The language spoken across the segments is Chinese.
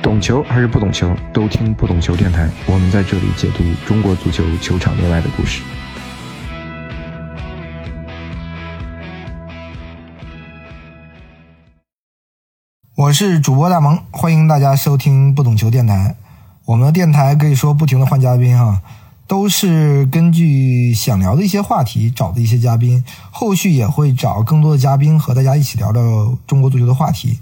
懂球还是不懂球，都听不懂球电台。我们在这里解读中国足球球场内外的故事。我是主播大萌，欢迎大家收听不懂球电台。我们的电台可以说不停的换嘉宾哈，都是根据想聊的一些话题找的一些嘉宾，后续也会找更多的嘉宾和大家一起聊聊中国足球的话题。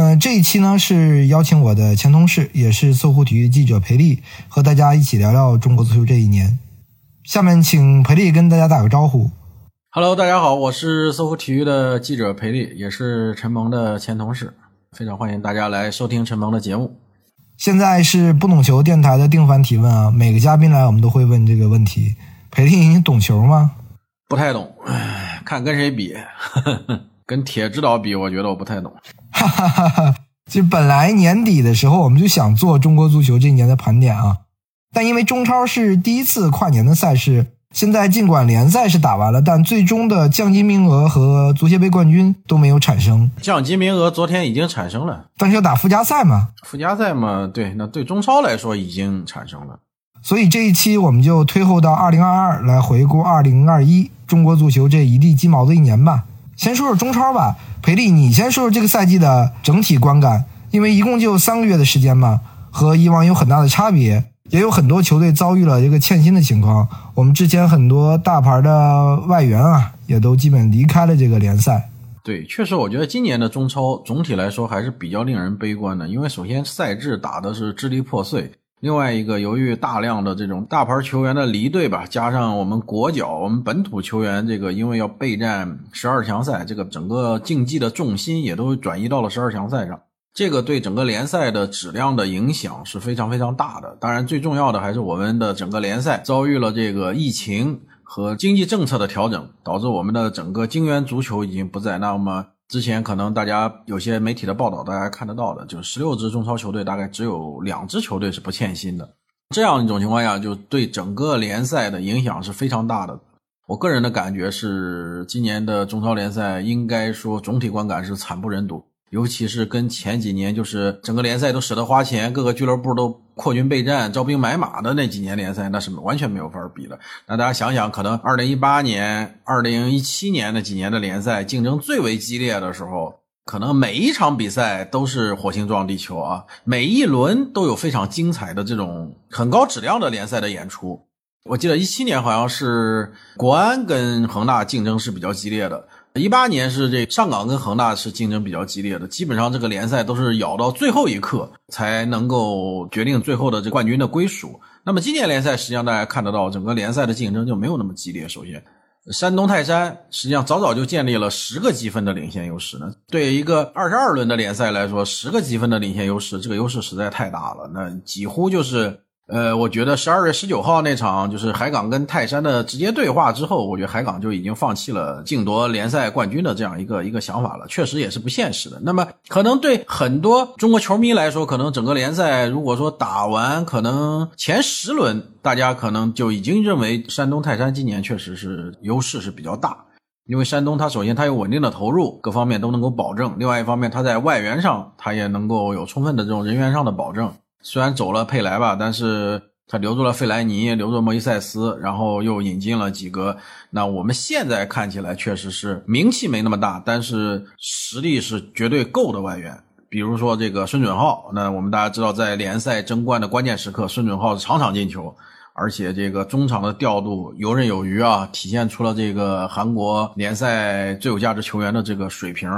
嗯，这一期呢是邀请我的前同事，也是搜狐体育记者裴丽，和大家一起聊聊中国足球这一年。下面请裴丽跟大家打个招呼。Hello，大家好，我是搜狐体育的记者裴丽，也是陈萌的前同事，非常欢迎大家来收听陈萌的节目。现在是不懂球电台的定番提问啊，每个嘉宾来我们都会问这个问题。裴丽，你懂球吗？不太懂，唉看跟谁比，跟铁指导比，我觉得我不太懂。哈哈哈哈！就本来年底的时候我们就想做中国足球这一年的盘点啊，但因为中超是第一次跨年的赛事，现在尽管联赛是打完了，但最终的降级名额和足协杯冠军都没有产生，降级名额昨天已经产生了，但是要打附加赛嘛，附加赛嘛，对，那对中超来说已经产生了。所以这一期我们就推后到二零二二来回顾二零二一中国足球这一地鸡毛的一年吧。先说说中超吧，裴力，你先说说这个赛季的整体观感，因为一共就三个月的时间嘛，和以往有很大的差别，也有很多球队遭遇了一个欠薪的情况。我们之前很多大牌的外援啊，也都基本离开了这个联赛。对，确实，我觉得今年的中超总体来说还是比较令人悲观的，因为首先赛制打的是支离破碎。另外一个，由于大量的这种大牌球员的离队吧，加上我们国脚、我们本土球员这个因为要备战十二强赛，这个整个竞技的重心也都转移到了十二强赛上，这个对整个联赛的质量的影响是非常非常大的。当然，最重要的还是我们的整个联赛遭遇了这个疫情和经济政策的调整，导致我们的整个精元足球已经不在。那么之前可能大家有些媒体的报道，大家看得到的，就是十六支中超球队，大概只有两支球队是不欠薪的。这样一种情况下，就对整个联赛的影响是非常大的。我个人的感觉是，今年的中超联赛应该说总体观感是惨不忍睹，尤其是跟前几年就是整个联赛都舍得花钱，各个俱乐部都扩军备战、招兵买马的那几年联赛，那是完全没有法比的。那大家想想，可能二零一八年、二零一七年那几年的联赛竞争最为激烈的时候，可能每一场比赛都是火星撞地球啊，每一轮都有非常精彩的这种很高质量的联赛的演出。我记得一七年好像是国安跟恒大竞争是比较激烈的，一八年是这上港跟恒大是竞争比较激烈的，基本上这个联赛都是咬到最后一刻才能够决定最后的这冠军的归属。那么今年联赛实际上大家看得到，整个联赛的竞争就没有那么激烈。首先，山东泰山实际上早早就建立了十个积分的领先优势呢。对一个二十二轮的联赛来说，十个积分的领先优势，这个优势实在太大了，那几乎就是。呃，我觉得十二月十九号那场就是海港跟泰山的直接对话之后，我觉得海港就已经放弃了竞夺联赛冠军的这样一个一个想法了，确实也是不现实的。那么，可能对很多中国球迷来说，可能整个联赛如果说打完，可能前十轮，大家可能就已经认为山东泰山今年确实是优势是比较大。因为山东，它首先它有稳定的投入，各方面都能够保证；另外一方面，它在外援上，它也能够有充分的这种人员上的保证。虽然走了佩莱吧，但是他留住了费莱尼，留住莫伊塞斯，然后又引进了几个。那我们现在看起来确实是名气没那么大，但是实力是绝对够的外援。比如说这个孙准浩，那我们大家知道，在联赛争冠的关键时刻，孙准浩是场场进球，而且这个中场的调度游刃有余啊，体现出了这个韩国联赛最有价值球员的这个水平。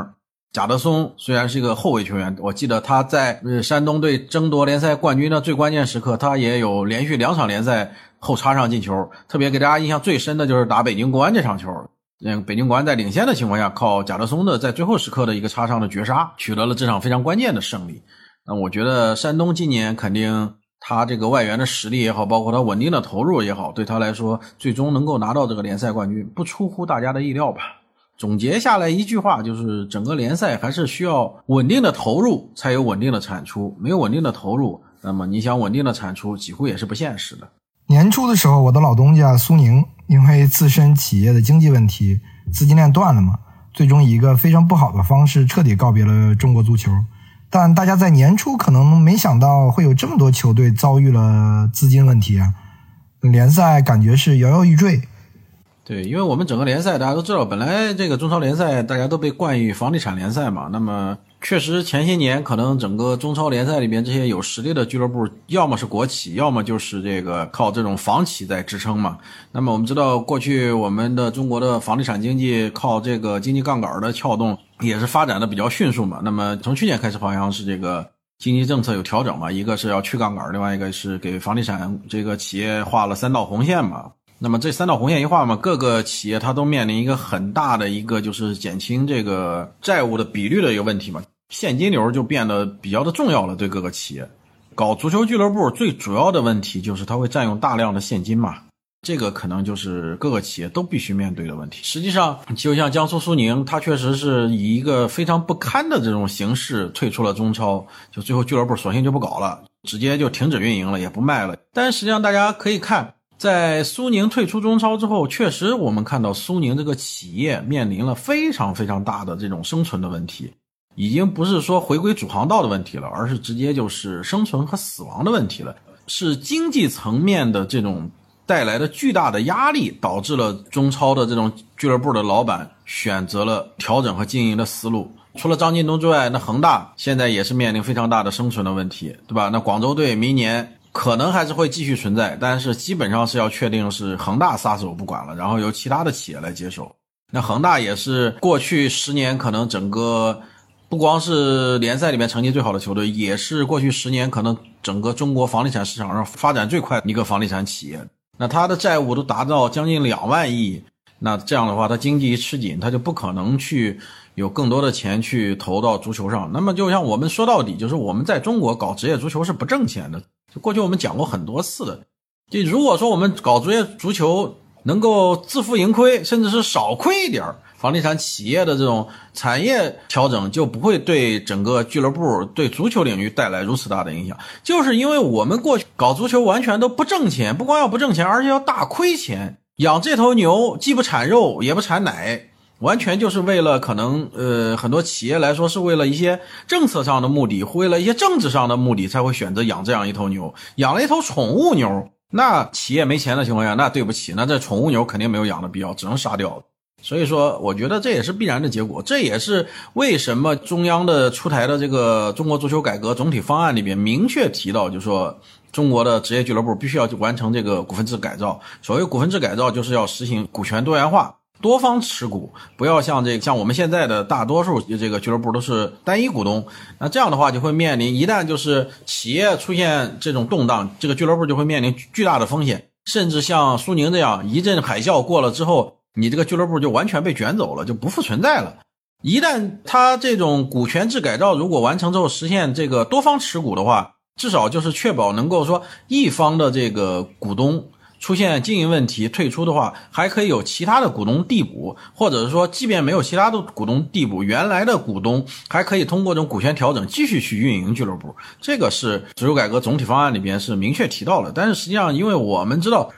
贾德松虽然是一个后卫球员，我记得他在呃山东队争夺联赛冠军的最关键时刻，他也有连续两场联赛后插上进球。特别给大家印象最深的就是打北京国安这场球，嗯，北京国安在领先的情况下，靠贾德松的在最后时刻的一个插上的绝杀，取得了这场非常关键的胜利。那我觉得山东今年肯定他这个外援的实力也好，包括他稳定的投入也好，对他来说，最终能够拿到这个联赛冠军，不出乎大家的意料吧。总结下来一句话，就是整个联赛还是需要稳定的投入才有稳定的产出，没有稳定的投入，那么你想稳定的产出，几乎也是不现实的。年初的时候，我的老东家苏宁因为自身企业的经济问题，资金链断了嘛，最终以一个非常不好的方式彻底告别了中国足球。但大家在年初可能没想到会有这么多球队遭遇了资金问题啊，联赛感觉是摇摇欲坠。对，因为我们整个联赛大家都知道，本来这个中超联赛大家都被冠以房地产联赛嘛，那么确实前些年可能整个中超联赛里边这些有实力的俱乐部，要么是国企，要么就是这个靠这种房企在支撑嘛。那么我们知道，过去我们的中国的房地产经济靠这个经济杠杆的撬动，也是发展的比较迅速嘛。那么从去年开始，好像是这个经济政策有调整嘛，一个是要去杠杆，另外一个是给房地产这个企业画了三道红线嘛。那么这三道红线一画嘛，各个企业它都面临一个很大的一个就是减轻这个债务的比率的一个问题嘛，现金流就变得比较的重要了。对各个企业，搞足球俱乐部最主要的问题就是它会占用大量的现金嘛，这个可能就是各个企业都必须面对的问题。实际上，就像江苏苏宁，它确实是以一个非常不堪的这种形式退出了中超，就最后俱乐部索性就不搞了，直接就停止运营了，也不卖了。但实际上大家可以看。在苏宁退出中超之后，确实我们看到苏宁这个企业面临了非常非常大的这种生存的问题，已经不是说回归主航道的问题了，而是直接就是生存和死亡的问题了。是经济层面的这种带来的巨大的压力，导致了中超的这种俱乐部的老板选择了调整和经营的思路。除了张近东之外，那恒大现在也是面临非常大的生存的问题，对吧？那广州队明年。可能还是会继续存在，但是基本上是要确定是恒大撒手不管了，然后由其他的企业来接手。那恒大也是过去十年可能整个不光是联赛里面成绩最好的球队，也是过去十年可能整个中国房地产市场上发展最快的一个房地产企业。那它的债务都达到将近两万亿，那这样的话，它经济一吃紧，它就不可能去有更多的钱去投到足球上。那么就像我们说到底，就是我们在中国搞职业足球是不挣钱的。过去我们讲过很多次的，就如果说我们搞职业足球能够自负盈亏，甚至是少亏一点儿房地产企业的这种产业调整就不会对整个俱乐部、对足球领域带来如此大的影响。就是因为我们过去搞足球完全都不挣钱，不光要不挣钱，而且要大亏钱，养这头牛既不产肉也不产奶。完全就是为了可能，呃，很多企业来说是为了一些政策上的目的，为了一些政治上的目的，才会选择养这样一头牛，养了一头宠物牛。那企业没钱的情况下，那对不起，那这宠物牛肯定没有养的必要，只能杀掉。所以说，我觉得这也是必然的结果，这也是为什么中央的出台的这个中国足球改革总体方案里边明确提到，就说中国的职业俱乐部必须要完成这个股份制改造。所谓股份制改造，就是要实行股权多元化。多方持股，不要像这个像我们现在的大多数这个俱乐部都是单一股东，那这样的话就会面临一旦就是企业出现这种动荡，这个俱乐部就会面临巨大的风险，甚至像苏宁这样一阵海啸过了之后，你这个俱乐部就完全被卷走了，就不复存在了。一旦它这种股权制改造如果完成之后实现这个多方持股的话，至少就是确保能够说一方的这个股东。出现经营问题退出的话，还可以有其他的股东递补，或者是说，即便没有其他的股东递补，原来的股东还可以通过这种股权调整继续去运营俱乐部。这个是足球改革总体方案里边是明确提到了。但是实际上，因为我们知道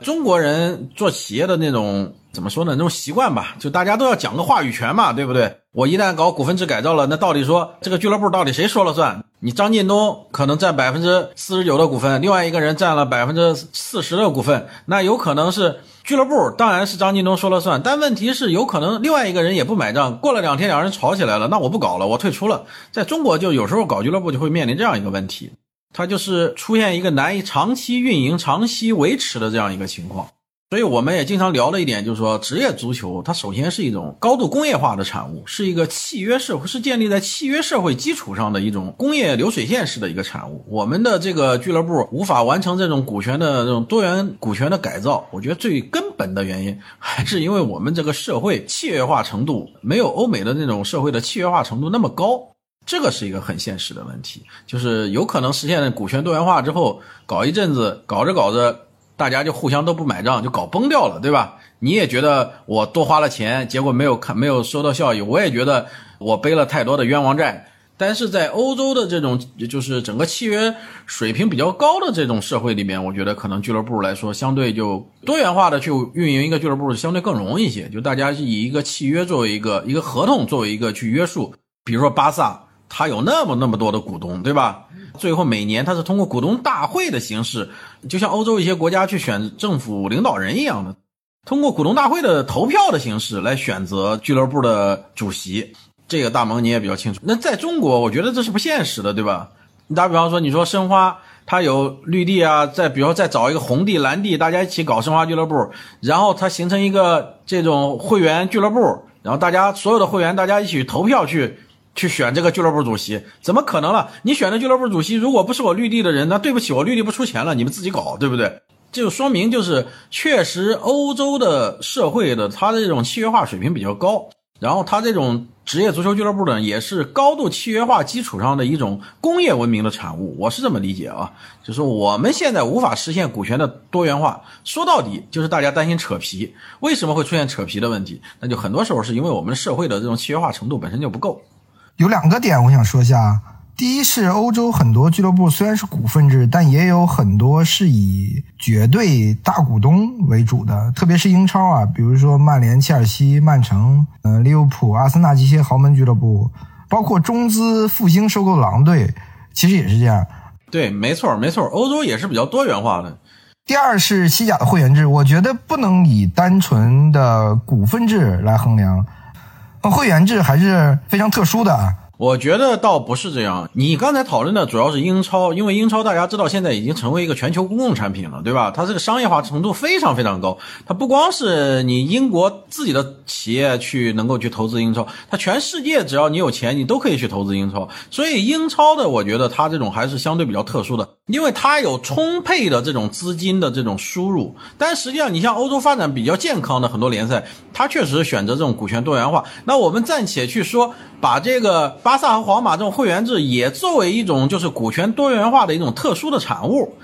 中国人做企业的那种怎么说呢？那种习惯吧，就大家都要讲个话语权嘛，对不对？我一旦搞股份制改造了，那到底说这个俱乐部到底谁说了算？你张近东可能占百分之四十九的股份，另外一个人占了百分之四十的股份，那有可能是俱乐部当然是张近东说了算，但问题是有可能另外一个人也不买账，过了两天两人吵起来了，那我不搞了，我退出了。在中国就有时候搞俱乐部就会面临这样一个问题，它就是出现一个难以长期运营、长期维持的这样一个情况。所以我们也经常聊的一点就是说，职业足球它首先是一种高度工业化的产物，是一个契约社会，是建立在契约社会基础上的一种工业流水线式的一个产物。我们的这个俱乐部无法完成这种股权的这种多元股权的改造，我觉得最根本的原因还是因为我们这个社会契约化程度没有欧美的那种社会的契约化程度那么高，这个是一个很现实的问题，就是有可能实现股权多元化之后，搞一阵子，搞着搞着。大家就互相都不买账，就搞崩掉了，对吧？你也觉得我多花了钱，结果没有看没有收到效益，我也觉得我背了太多的冤枉债。但是在欧洲的这种就是整个契约水平比较高的这种社会里面，我觉得可能俱乐部来说，相对就多元化的去运营一个俱乐部相对更容易一些。就大家以一个契约作为一个一个合同作为一个去约束，比如说巴萨。他有那么那么多的股东，对吧？最后每年他是通过股东大会的形式，就像欧洲一些国家去选政府领导人一样的，通过股东大会的投票的形式来选择俱乐部的主席。这个大蒙你也比较清楚。那在中国，我觉得这是不现实的，对吧？你打比方说，你说申花，它有绿地啊，再比如说再找一个红地、蓝地，大家一起搞申花俱乐部，然后它形成一个这种会员俱乐部，然后大家所有的会员大家一起投票去去选这个俱乐部主席，怎么可能了？你选的俱乐部主席如果不是我绿地的人，那对不起，我绿地不出钱了，你们自己搞，对不对？这就说明就是确实欧洲的社会的它的这种契约化水平比较高。然后，他这种职业足球俱乐部呢，也是高度契约化基础上的一种工业文明的产物。我是这么理解啊，就是我们现在无法实现股权的多元化，说到底就是大家担心扯皮。为什么会出现扯皮的问题？那就很多时候是因为我们社会的这种契约化程度本身就不够。有两个点我想说一下。第一是欧洲很多俱乐部虽然是股份制，但也有很多是以绝对大股东为主的，特别是英超啊，比如说曼联、切尔西、曼城、呃利物浦、阿森纳这些豪门俱乐部，包括中资复兴收购狼队，其实也是这样。对，没错，没错，欧洲也是比较多元化的。第二是西甲的会员制，我觉得不能以单纯的股份制来衡量，会员制还是非常特殊的啊。我觉得倒不是这样。你刚才讨论的主要是英超，因为英超大家知道现在已经成为一个全球公共产品了，对吧？它这个商业化程度非常非常高。它不光是你英国自己的企业去能够去投资英超，它全世界只要你有钱，你都可以去投资英超。所以英超的，我觉得它这种还是相对比较特殊的，因为它有充沛的这种资金的这种输入。但实际上，你像欧洲发展比较健康的很多联赛，它确实选择这种股权多元化。那我们暂且去说，把这个。巴萨和皇马这种会员制也作为一种就是股权多元化的一种特殊的产物，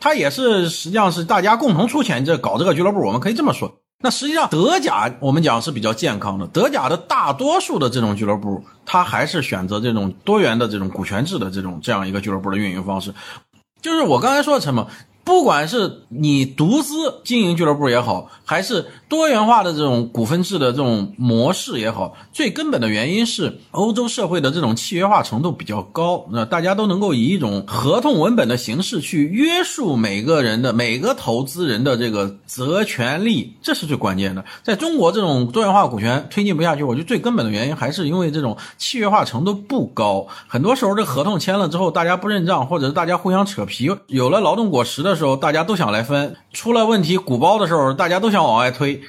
它也是实际上是大家共同出钱这搞这个俱乐部，我们可以这么说。那实际上德甲我们讲是比较健康的，德甲的大多数的这种俱乐部，它还是选择这种多元的这种股权制的这种这样一个俱乐部的运营方式。就是我刚才说的什么？不管是你独资经营俱乐部也好，还是多元化的这种股份制的这种模式也好，最根本的原因是欧洲社会的这种契约化程度比较高，那大家都能够以一种合同文本的形式去约束每个人的每个投资人的这个责权利，这是最关键的。在中国，这种多元化股权推进不下去，我觉得最根本的原因还是因为这种契约化程度不高。很多时候，这合同签了之后，大家不认账，或者是大家互相扯皮，有了劳动果实的。时候大家都想来分，出了问题鼓包的时候，大家都想往外推。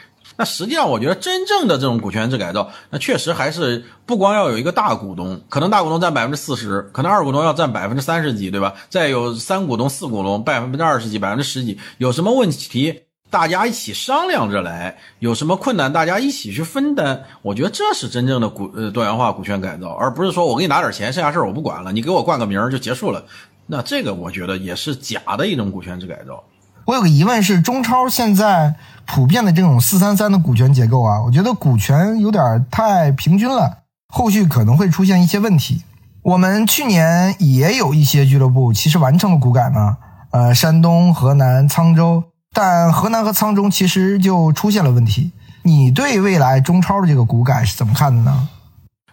那实际上，我觉得真正的这种股权制改造，那确实还是不光要有一个大股东，可能大股东占百分之四十，可能二股东要占百分之三十几，对吧？再有三股东、四股东百分之二十几、百分之十几，有什么问题，大家一起商量着来；有什么困难，大家一起去分担。我觉得这是真正的股呃多元化股权改造，而不是说我给你拿点钱，剩下事儿我不管了，你给我冠个名就结束了。那这个我觉得也是假的一种股权制改造。我有个疑问是，中超现在普遍的这种四三三的股权结构啊，我觉得股权有点太平均了，后续可能会出现一些问题。我们去年也有一些俱乐部其实完成了股改呢，呃，山东、河南、沧州，但河南和沧州其实就出现了问题。你对未来中超的这个股改是怎么看的呢？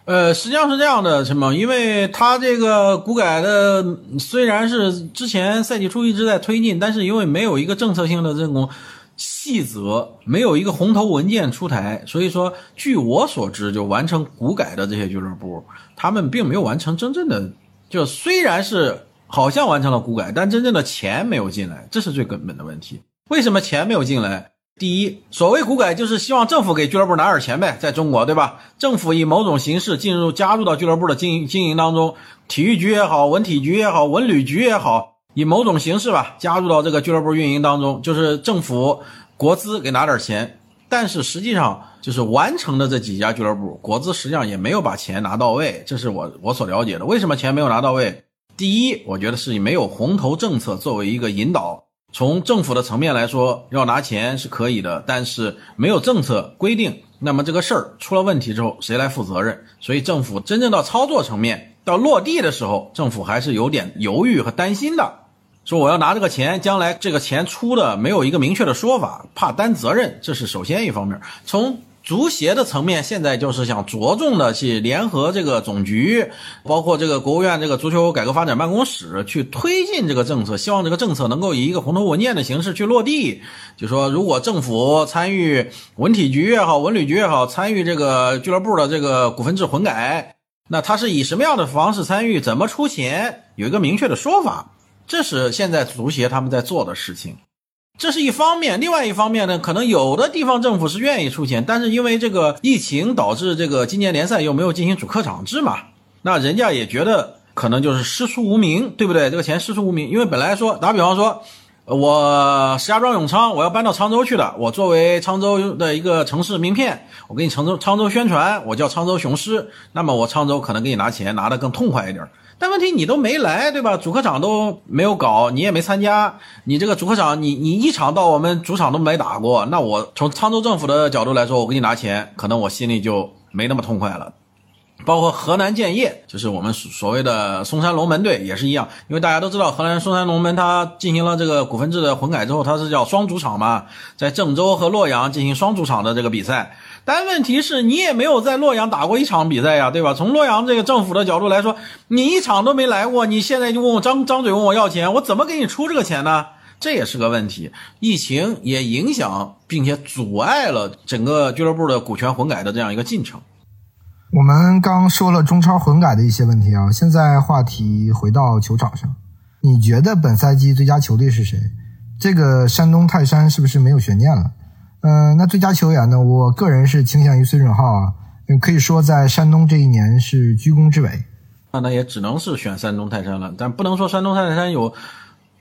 呃，实际上是这样的，陈猛，因为他这个股改的虽然是之前赛季初一直在推进，但是因为没有一个政策性的这种细则，没有一个红头文件出台，所以说，据我所知，就完成股改的这些俱乐部，他们并没有完成真正的，就虽然是好像完成了股改，但真正的钱没有进来，这是最根本的问题。为什么钱没有进来？第一，所谓股改就是希望政府给俱乐部拿点钱呗，在中国，对吧？政府以某种形式进入加入到俱乐部的经营经营当中，体育局也好，文体局也好，文旅局也好，以某种形式吧，加入到这个俱乐部运营当中，就是政府国资给拿点钱。但是实际上，就是完成的这几家俱乐部，国资实际上也没有把钱拿到位，这是我我所了解的。为什么钱没有拿到位？第一，我觉得是没有红头政策作为一个引导。从政府的层面来说，要拿钱是可以的，但是没有政策规定，那么这个事儿出了问题之后，谁来负责任？所以政府真正到操作层面，到落地的时候，政府还是有点犹豫和担心的，说我要拿这个钱，将来这个钱出的没有一个明确的说法，怕担责任，这是首先一方面。从足协的层面现在就是想着重的去联合这个总局，包括这个国务院这个足球改革发展办公室去推进这个政策，希望这个政策能够以一个红头文件的形式去落地。就说如果政府参与文体局也好，文旅局也好，参与这个俱乐部的这个股份制混改，那他是以什么样的方式参与，怎么出钱，有一个明确的说法。这是现在足协他们在做的事情。这是一方面，另外一方面呢，可能有的地方政府是愿意出钱，但是因为这个疫情导致这个今年联赛又没有进行主客场制嘛，那人家也觉得可能就是师出无名，对不对？这个钱师出无名，因为本来说打比方说，我石家庄永昌我要搬到沧州去的，我作为沧州的一个城市名片，我给你沧州沧州宣传，我叫沧州雄狮，那么我沧州可能给你拿钱拿的更痛快一点儿。但问题你都没来，对吧？主客场都没有搞，你也没参加。你这个主客场，你你一场到我们主场都没打过，那我从沧州政府的角度来说，我给你拿钱，可能我心里就没那么痛快了。包括河南建业，就是我们所谓的嵩山龙门队也是一样，因为大家都知道，河南嵩山龙门它进行了这个股份制的混改之后，它是叫双主场嘛，在郑州和洛阳进行双主场的这个比赛。但问题是你也没有在洛阳打过一场比赛呀，对吧？从洛阳这个政府的角度来说，你一场都没来过，你现在就问我张张嘴问我要钱，我怎么给你出这个钱呢？这也是个问题。疫情也影响并且阻碍了整个俱乐部的股权混改的这样一个进程。我们刚说了中超混改的一些问题啊，现在话题回到球场上，你觉得本赛季最佳球队是谁？这个山东泰山是不是没有悬念了？嗯，那最佳球员呢？我个人是倾向于孙准浩啊，可以说在山东这一年是居功至伟。那那也只能是选山东泰山了，但不能说山东泰山有，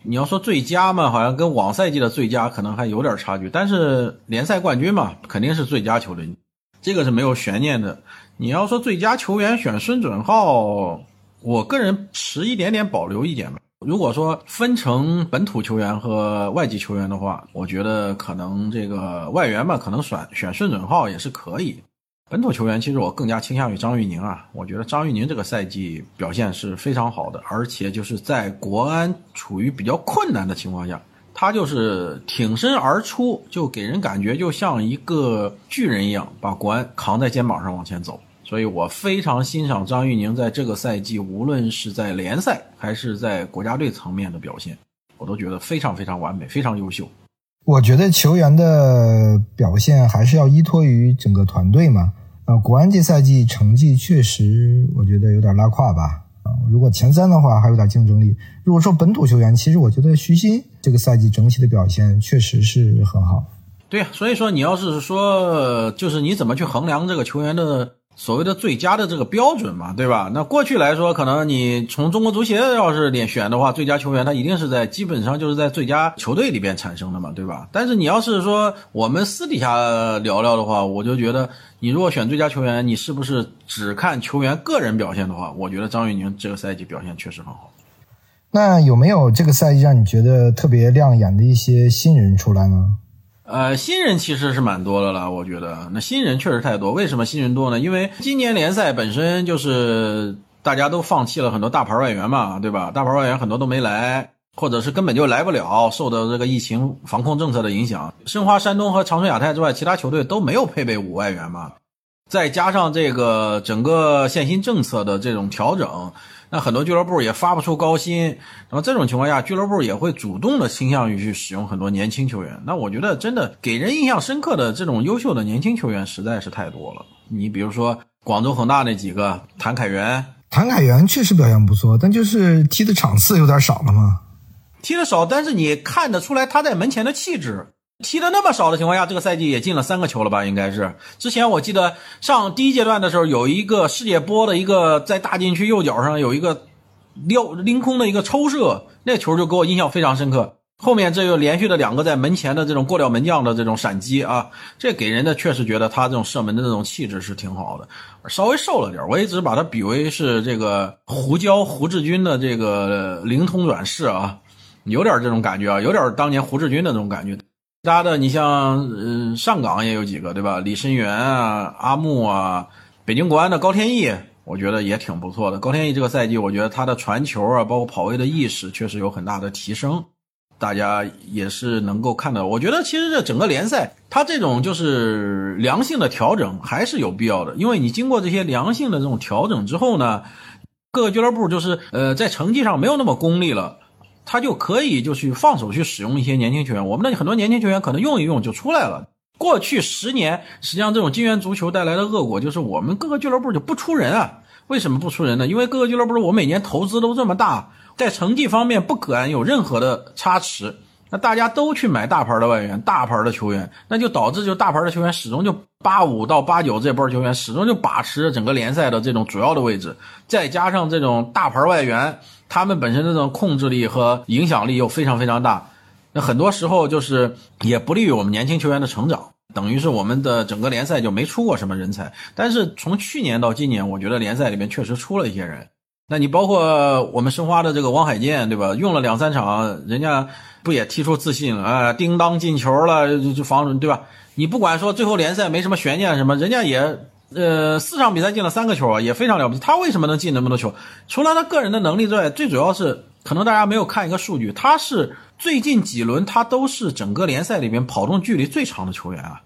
你要说最佳嘛，好像跟往赛季的最佳可能还有点差距。但是联赛冠军嘛，肯定是最佳球队，这个是没有悬念的。你要说最佳球员选孙准浩，我个人持一点点保留意见吧。如果说分成本土球员和外籍球员的话，我觉得可能这个外援吧，可能选选顺准号也是可以。本土球员其实我更加倾向于张玉宁啊，我觉得张玉宁这个赛季表现是非常好的，而且就是在国安处于比较困难的情况下，他就是挺身而出，就给人感觉就像一个巨人一样，把国安扛在肩膀上往前走。所以我非常欣赏张玉宁在这个赛季，无论是在联赛还是在国家队层面的表现，我都觉得非常非常完美，非常优秀。我觉得球员的表现还是要依托于整个团队嘛。啊，国安这赛季成绩确实，我觉得有点拉胯吧。啊，如果前三的话还有点竞争力。如果说本土球员，其实我觉得徐新这个赛季整体的表现确实是很好。对呀，所以说你要是说，就是你怎么去衡量这个球员的？所谓的最佳的这个标准嘛，对吧？那过去来说，可能你从中国足协要是点选的话，最佳球员他一定是在基本上就是在最佳球队里边产生的嘛，对吧？但是你要是说我们私底下聊聊的话，我就觉得你如果选最佳球员，你是不是只看球员个人表现的话，我觉得张玉宁这个赛季表现确实很好。那有没有这个赛季让你觉得特别亮眼的一些新人出来呢？呃，新人其实是蛮多的了，我觉得那新人确实太多。为什么新人多呢？因为今年联赛本身就是大家都放弃了很多大牌外援嘛，对吧？大牌外援很多都没来，或者是根本就来不了，受到这个疫情防控政策的影响。申花、山东和长春亚泰之外，其他球队都没有配备五外援嘛。再加上这个整个限薪政策的这种调整。那很多俱乐部也发不出高薪，然后这种情况下，俱乐部也会主动的倾向于去使用很多年轻球员。那我觉得真的给人印象深刻的这种优秀的年轻球员实在是太多了。你比如说广州恒大那几个谭凯元，谭凯元确实表现不错，但就是踢的场次有点少了嘛。踢的少，但是你看得出来他在门前的气质。踢的那么少的情况下，这个赛季也进了三个球了吧？应该是。之前我记得上第一阶段的时候，有一个世界波的一个在大禁区右脚上有一个撩凌空的一个抽射，那球就给我印象非常深刻。后面这又连续的两个在门前的这种过掉门将的这种闪击啊，这给人的确实觉得他这种射门的这种气质是挺好的。稍微瘦了点，我一直把他比为是这个胡椒胡志军的这个灵通软式啊，有点这种感觉啊，有点当年胡志军的那种感觉。其他的，你像，嗯，上港也有几个，对吧？李申源啊，阿木啊，北京国安的高天意，我觉得也挺不错的。高天意这个赛季，我觉得他的传球啊，包括跑位的意识，确实有很大的提升。大家也是能够看到。我觉得其实这整个联赛，它这种就是良性的调整还是有必要的，因为你经过这些良性的这种调整之后呢，各个俱乐部就是呃在成绩上没有那么功利了。他就可以就去放手去使用一些年轻球员，我们的很多年轻球员可能用一用就出来了。过去十年，实际上这种金元足球带来的恶果就是我们各个俱乐部就不出人啊。为什么不出人呢？因为各个俱乐部我每年投资都这么大，在成绩方面不敢有任何的差池，那大家都去买大牌的外援、大牌的球员，那就导致就大牌的球员始终就八五到八九这波球员始终就把持整个联赛的这种主要的位置，再加上这种大牌外援。他们本身这种控制力和影响力又非常非常大，那很多时候就是也不利于我们年轻球员的成长，等于是我们的整个联赛就没出过什么人才。但是从去年到今年，我觉得联赛里面确实出了一些人。那你包括我们申花的这个王海剑，对吧？用了两三场，人家不也踢出自信了啊？叮当进球了，就就防，对吧？你不管说最后联赛没什么悬念什么，人家也。呃，四场比赛进了三个球啊，也非常了不起。他为什么能进那么多球？除了他个人的能力之外，最主要是可能大家没有看一个数据，他是最近几轮他都是整个联赛里面跑动距离最长的球员啊。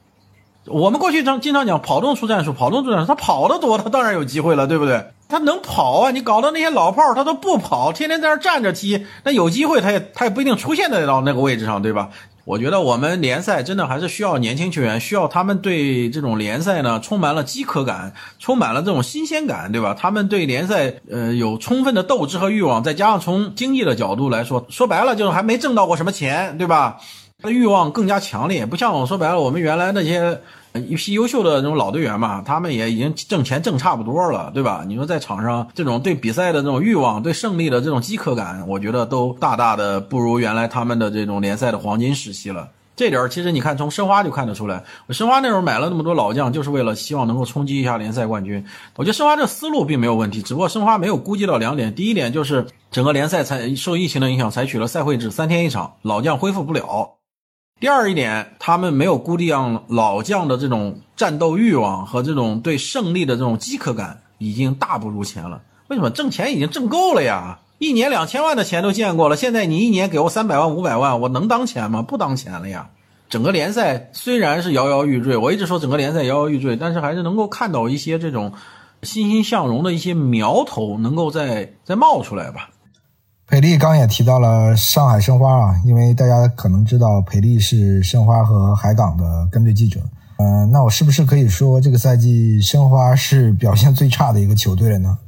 我们过去常经常讲跑动出战术，跑动出战术，他跑得多，他当然有机会了，对不对？他能跑啊，你搞的那些老炮儿他都不跑，天天在那站着踢，那有机会他也他也不一定出现在到那个位置上，对吧？我觉得我们联赛真的还是需要年轻球员，需要他们对这种联赛呢充满了饥渴感，充满了这种新鲜感，对吧？他们对联赛呃有充分的斗志和欲望，再加上从经济的角度来说，说白了就是还没挣到过什么钱，对吧？他的欲望更加强烈，不像我说白了，我们原来那些。一批优秀的这种老队员嘛，他们也已经挣钱挣差不多了，对吧？你说在场上这种对比赛的这种欲望、对胜利的这种饥渴感，我觉得都大大的不如原来他们的这种联赛的黄金时期了。这点其实你看，从申花就看得出来。我申花那时候买了那么多老将，就是为了希望能够冲击一下联赛冠军。我觉得申花这思路并没有问题，只不过申花没有估计到两点：第一点就是整个联赛采受疫情的影响，采取了赛会制，三天一场，老将恢复不了。第二一点，他们没有估量老将的这种战斗欲望和这种对胜利的这种饥渴感，已经大不如前了。为什么？挣钱已经挣够了呀，一年两千万的钱都见过了。现在你一年给我三百万、五百万，我能当钱吗？不当钱了呀。整个联赛虽然是摇摇欲坠，我一直说整个联赛摇摇欲坠，但是还是能够看到一些这种欣欣向荣的一些苗头，能够再再冒出来吧。裴丽刚也提到了上海申花啊，因为大家可能知道裴丽是申花和海港的跟队记者。嗯，那我是不是可以说这个赛季申花是表现最差的一个球队了呢？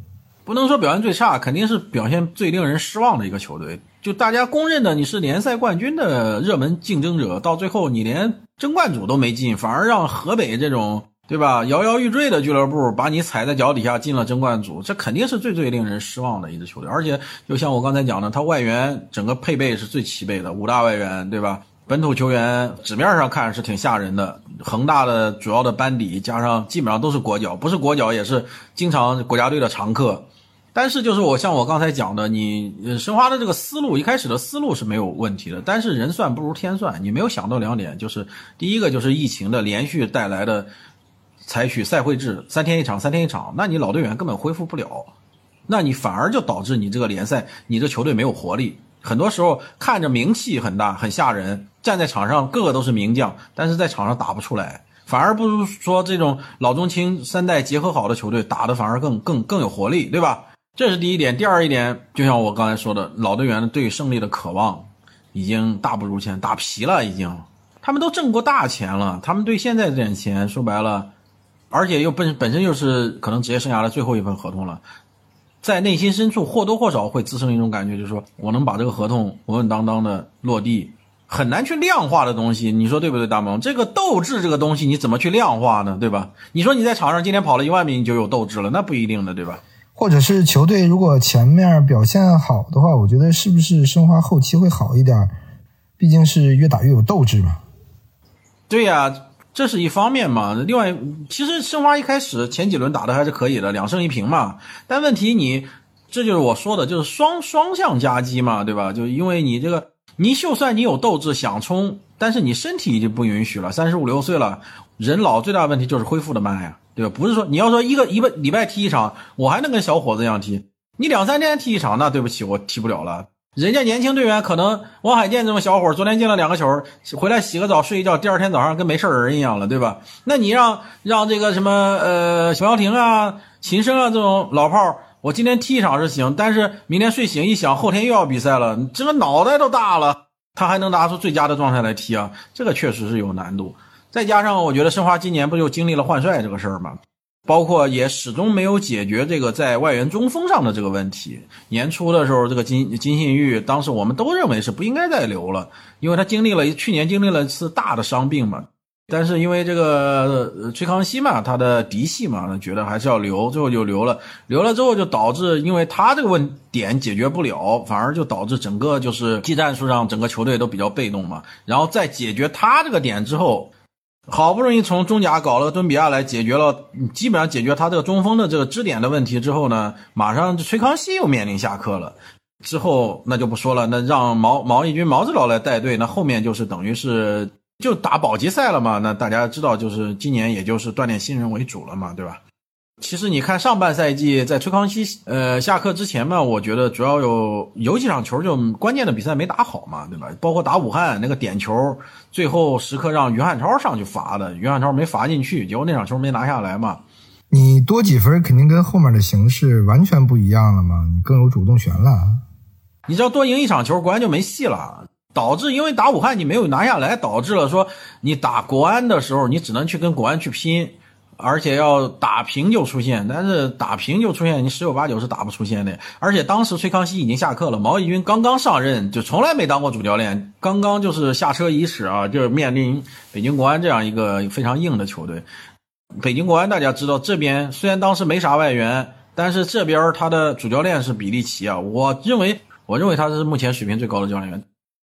不能说表现最差，肯定是表现最令人失望的一个球队。就大家公认的，你是联赛冠军的热门竞争者，到最后你连争冠组都没进，反而让河北这种。对吧？摇摇欲坠的俱乐部把你踩在脚底下进了争冠组，这肯定是最最令人失望的一支球队。而且，就像我刚才讲的，他外援整个配备是最齐备的，五大外援，对吧？本土球员纸面上看是挺吓人的，恒大的主要的班底加上基本上都是国脚，不是国脚也是经常国家队的常客。但是，就是我像我刚才讲的，你申花的这个思路一开始的思路是没有问题的，但是人算不如天算，你没有想到两点，就是第一个就是疫情的连续带来的。采取赛会制，三天一场，三天一场，那你老队员根本恢复不了，那你反而就导致你这个联赛，你这球队没有活力。很多时候看着名气很大，很吓人，站在场上个个都是名将，但是在场上打不出来，反而不如说这种老中青三代结合好的球队打的反而更更更有活力，对吧？这是第一点。第二一点，就像我刚才说的，老队员对胜利的渴望已经大不如前，打疲了，已经。他们都挣过大钱了，他们对现在这点钱，说白了。而且又本本身又是可能职业生涯的最后一份合同了，在内心深处或多或少会滋生一种感觉，就是说我能把这个合同稳稳当当的落地，很难去量化的东西，你说对不对，大萌？这个斗志这个东西你怎么去量化呢？对吧？你说你在场上今天跑了一万米你就有斗志了，那不一定的，对吧？或者是球队如果前面表现好的话，我觉得是不是申花后期会好一点？毕竟是越打越有斗志嘛。对呀。这是一方面嘛，另外，其实申花一开始前几轮打的还是可以的，两胜一平嘛。但问题你，这就是我说的，就是双双向夹击嘛，对吧？就因为你这个，你就算你有斗志想冲，但是你身体已经不允许了，三十五六岁了，人老最大问题就是恢复的慢呀，对吧？不是说你要说一个一个礼拜踢一场，我还能跟小伙子一样踢，你两三天踢一场，那对不起，我踢不了了。人家年轻队员可能王海剑这种小伙，昨天进了两个球，回来洗个澡睡一觉，第二天早上跟没事人一样了，对吧？那你让让这个什么呃小姚婷啊、秦升啊这种老炮，我今天踢一场是行，但是明天睡醒一想，后天又要比赛了，你这个脑袋都大了，他还能拿出最佳的状态来踢啊？这个确实是有难度。再加上我觉得申花今年不就经历了换帅这个事儿吗？包括也始终没有解决这个在外援中锋上的这个问题。年初的时候，这个金金信玉，当时我们都认为是不应该再留了，因为他经历了去年经历了一次大的伤病嘛。但是因为这个崔康熙嘛，他的嫡系嘛，觉得还是要留，最后就留了。留了之后就导致，因为他这个问点解决不了，反而就导致整个就是技战术上整个球队都比较被动嘛。然后在解决他这个点之后。好不容易从中甲搞了个敦比亚来解决了，基本上解决他这个中锋的这个支点的问题之后呢，马上崔康熙又面临下课了。之后那就不说了，那让毛毛义军毛指导来带队，那后面就是等于是就打保级赛了嘛。那大家知道，就是今年也就是锻炼新人为主了嘛，对吧？其实你看上半赛季在崔康熙呃下课之前嘛，我觉得主要有有几场球就关键的比赛没打好嘛，对吧？包括打武汉那个点球，最后时刻让于汉超上去罚的，于汉超没罚进去，结果那场球没拿下来嘛。你多几分肯定跟后面的形势完全不一样了嘛，你更有主动权了。你知道多赢一场球，国安就没戏了，导致因为打武汉你没有拿下来，导致了说你打国安的时候，你只能去跟国安去拼。而且要打平就出现，但是打平就出现，你十有八九是打不出现的。而且当时崔康熙已经下课了，毛义军刚刚上任，就从来没当过主教练，刚刚就是下车伊始啊，就是面临北京国安这样一个非常硬的球队。北京国安大家知道，这边虽然当时没啥外援，但是这边他的主教练是比利奇啊，我认为我认为他是目前水平最高的教练员。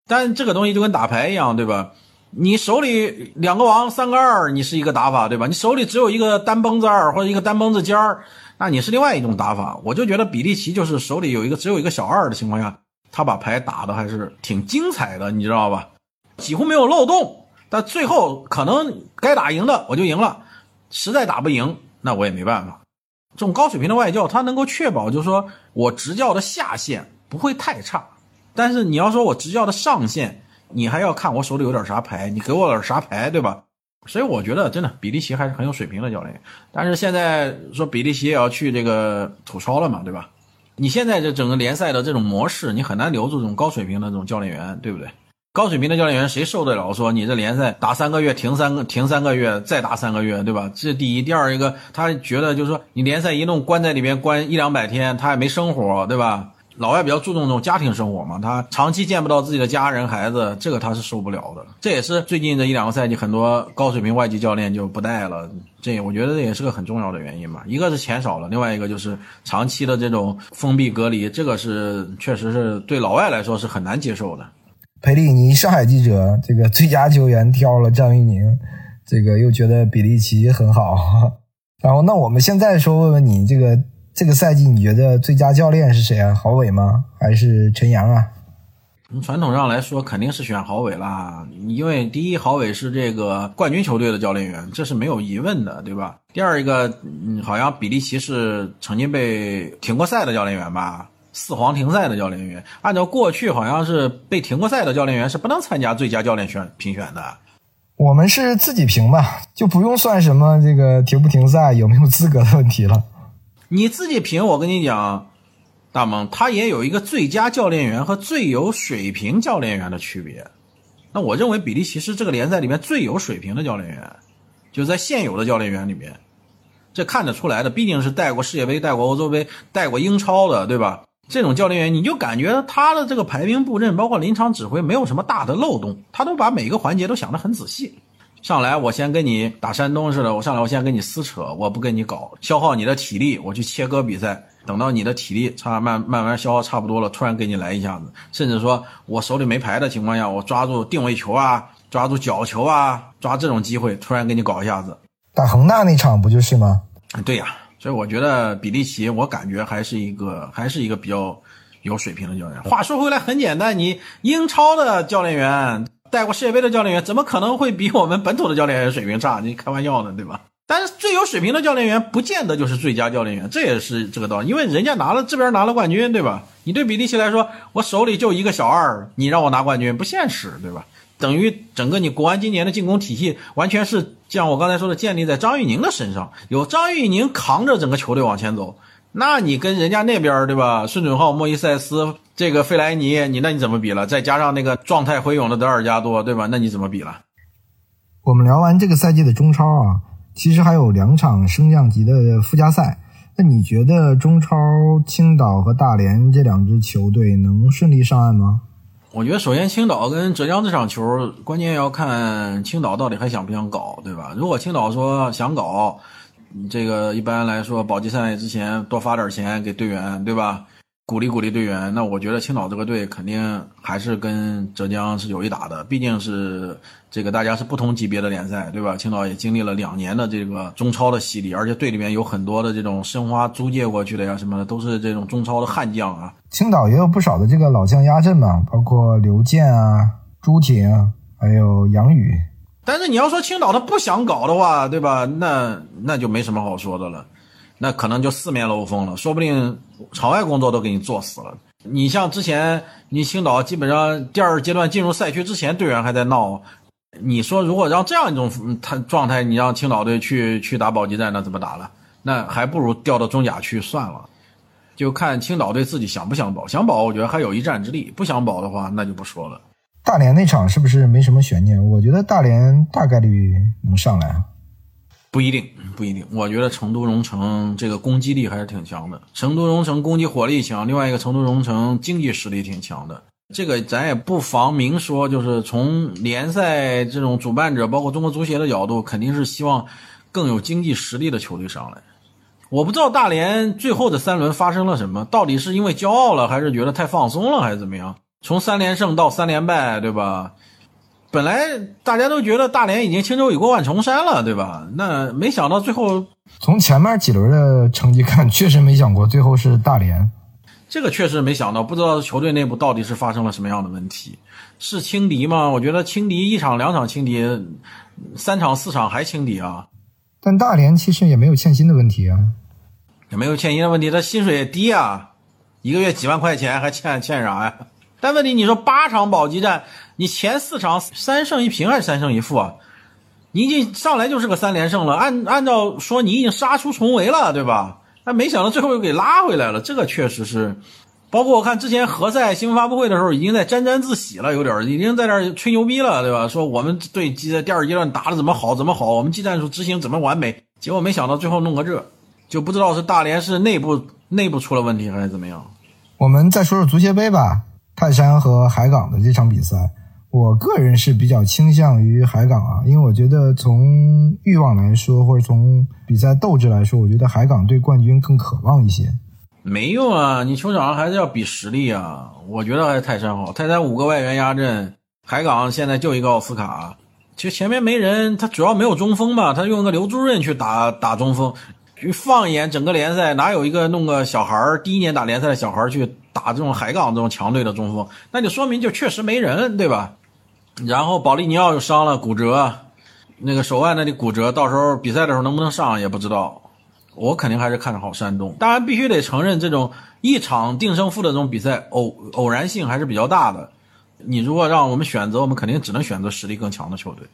但这个东西就跟打牌一样，对吧？你手里两个王三个二，你是一个打法，对吧？你手里只有一个单崩子二或者一个单崩子尖儿，那你是另外一种打法。我就觉得比利奇就是手里有一个只有一个小二的情况下，他把牌打的还是挺精彩的，你知道吧？几乎没有漏洞，但最后可能该打赢的我就赢了，实在打不赢，那我也没办法。这种高水平的外教，他能够确保就是说我执教的下限不会太差，但是你要说我执教的上限。你还要看我手里有点啥牌，你给我点啥牌，对吧？所以我觉得真的比利奇还是很有水平的教练。但是现在说比利奇也要去这个土超了嘛，对吧？你现在这整个联赛的这种模式，你很难留住这种高水平的这种教练员，对不对？高水平的教练员谁受得了？说你这联赛打三个月停三个停三个月再打三个月，对吧？这第一，第二一个他觉得就是说你联赛一弄关在里边关一两百天，他也没生活，对吧？老外比较注重这种家庭生活嘛，他长期见不到自己的家人孩子，这个他是受不了的。这也是最近这一两个赛季很多高水平外籍教练就不带了，这我觉得这也是个很重要的原因嘛。一个是钱少了，另外一个就是长期的这种封闭隔离，这个是确实是对老外来说是很难接受的。裴丽，你上海记者这个最佳球员挑了张玉宁，这个又觉得比利奇很好，然后那我们现在说问问你这个。这个赛季你觉得最佳教练是谁啊？郝伟吗？还是陈阳啊？从传统上来说，肯定是选郝伟啦。因为第一，郝伟是这个冠军球队的教练员，这是没有疑问的，对吧？第二一个，嗯，好像比利奇是曾经被停过赛的教练员吧？四皇停赛的教练员，按照过去好像是被停过赛的教练员是不能参加最佳教练选评选的。我们是自己评吧，就不用算什么这个停不停赛、有没有资格的问题了。你自己评，我跟你讲，大蒙他也有一个最佳教练员和最有水平教练员的区别。那我认为比利奇是这个联赛里面最有水平的教练员，就在现有的教练员里面，这看得出来的，毕竟是带过世界杯、带过欧洲杯、带过英超的，对吧？这种教练员，你就感觉他的这个排兵布阵，包括临场指挥，没有什么大的漏洞，他都把每个环节都想得很仔细。上来我先跟你打山东似的，我上来我先跟你撕扯，我不跟你搞，消耗你的体力，我去切割比赛。等到你的体力差慢慢慢消耗差不多了，突然给你来一下子，甚至说我手里没牌的情况下，我抓住定位球啊，抓住角球啊，抓这种机会，突然给你搞一下子。打恒大那场不就是吗？对呀，所以我觉得比利奇，我感觉还是一个还是一个比较有水平的教练。话说回来，很简单，你英超的教练员。带过世界杯的教练员怎么可能会比我们本土的教练员水平差？你开玩笑呢，对吧？但是最有水平的教练员不见得就是最佳教练员，这也是这个道理。因为人家拿了这边拿了冠军，对吧？你对比利奇来说，我手里就一个小二，你让我拿冠军不现实，对吧？等于整个你国安今年的进攻体系，完全是像我刚才说的，建立在张玉宁的身上，有张玉宁扛着整个球队往前走。那你跟人家那边对吧？孙准浩、莫伊塞斯、这个费莱尼，你那你怎么比了？再加上那个状态回勇的德尔加多，对吧？那你怎么比了？我们聊完这个赛季的中超啊，其实还有两场升降级的附加赛。那你觉得中超青岛和大连这两支球队能顺利上岸吗？我觉得首先青岛跟浙江这场球，关键要看青岛到底还想不想搞，对吧？如果青岛说想搞，这个一般来说保级赛之前多发点钱给队员，对吧？鼓励鼓励队员。那我觉得青岛这个队肯定还是跟浙江是有一打的，毕竟是这个大家是不同级别的联赛，对吧？青岛也经历了两年的这个中超的洗礼，而且队里面有很多的这种申花租借过去的呀什么的，都是这种中超的悍将啊。青岛也有不少的这个老将压阵嘛，包括刘健啊、朱婷，还有杨宇。但是你要说青岛他不想搞的话，对吧？那那就没什么好说的了。那可能就四面漏风了，说不定场外工作都给你做死了。你像之前，你青岛基本上第二阶段进入赛区之前，队员还在闹。你说如果让这样一种他状态，你让青岛队去去打保级战，那怎么打了？那还不如调到中甲去算了。就看青岛队自己想不想保，想保我觉得还有一战之力；不想保的话，那就不说了。大连那场是不是没什么悬念？我觉得大连大概率能上来。不一定，不一定。我觉得成都蓉城这个攻击力还是挺强的。成都蓉城攻击火力强，另外一个成都蓉城经济实力挺强的。这个咱也不妨明说，就是从联赛这种主办者，包括中国足协的角度，肯定是希望更有经济实力的球队上来。我不知道大连最后的三轮发生了什么，到底是因为骄傲了，还是觉得太放松了，还是怎么样？从三连胜到三连败，对吧？本来大家都觉得大连已经轻舟已过万重山了，对吧？那没想到最后，从前面几轮的成绩看，确实没想过最后是大连。这个确实没想到，不知道球队内部到底是发生了什么样的问题？是轻敌吗？我觉得轻敌一场两场轻敌，三场四场还轻敌啊。但大连其实也没有欠薪的问题啊，也没有欠薪的问题，他薪水也低啊，一个月几万块钱还欠欠啥呀？但问题你说八场保级战。你前四场三胜一平还是三胜一负啊？你已经上来就是个三连胜了，按按照说你已经杀出重围了，对吧？但没想到最后又给拉回来了，这个确实是。包括我看之前何塞新闻发布会的时候，已经在沾沾自喜了，有点已经在那吹牛逼了，对吧？说我们队在第二阶段打的怎么好怎么好，我们技战术执行怎么完美。结果没想到最后弄个这，就不知道是大连是内部内部出了问题还是怎么样。我们再说说足协杯吧，泰山和海港的这场比赛。我个人是比较倾向于海港啊，因为我觉得从欲望来说，或者从比赛斗志来说，我觉得海港对冠军更渴望一些。没用啊，你球场上还是要比实力啊。我觉得还是泰山好，泰山五个外援压阵，海港现在就一个奥斯卡，其实前面没人，他主要没有中锋嘛，他用个刘朱润去打打中锋。放眼整个联赛，哪有一个弄个小孩儿第一年打联赛的小孩去打这种海港这种强队的中锋？那就说明就确实没人，对吧？然后保利尼奥又伤了，骨折，那个手腕那里骨折，到时候比赛的时候能不能上也不知道。我肯定还是看好山东，当然必须得承认，这种一场定胜负的这种比赛偶偶然性还是比较大的。你如果让我们选择，我们肯定只能选择实力更强的球队。